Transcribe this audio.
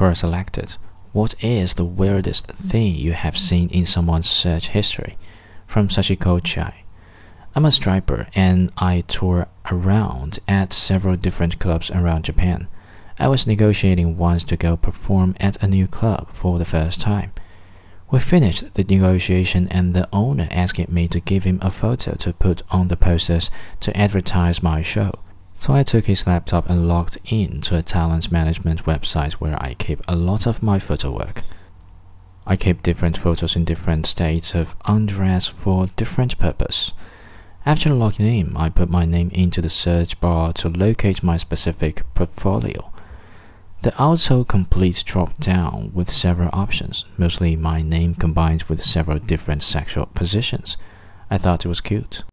were selected. What is the weirdest thing you have seen in someone's search history? From Sachiko Chia. I'm a striper and I tour around at several different clubs around Japan. I was negotiating once to go perform at a new club for the first time. We finished the negotiation and the owner asked me to give him a photo to put on the posters to advertise my show. So I took his laptop and logged in to a talent management website where I keep a lot of my photo work. I keep different photos in different states of undress for different purpose. After logging in, I put my name into the search bar to locate my specific portfolio. The autocomplete dropped down with several options, mostly my name combined with several different sexual positions. I thought it was cute.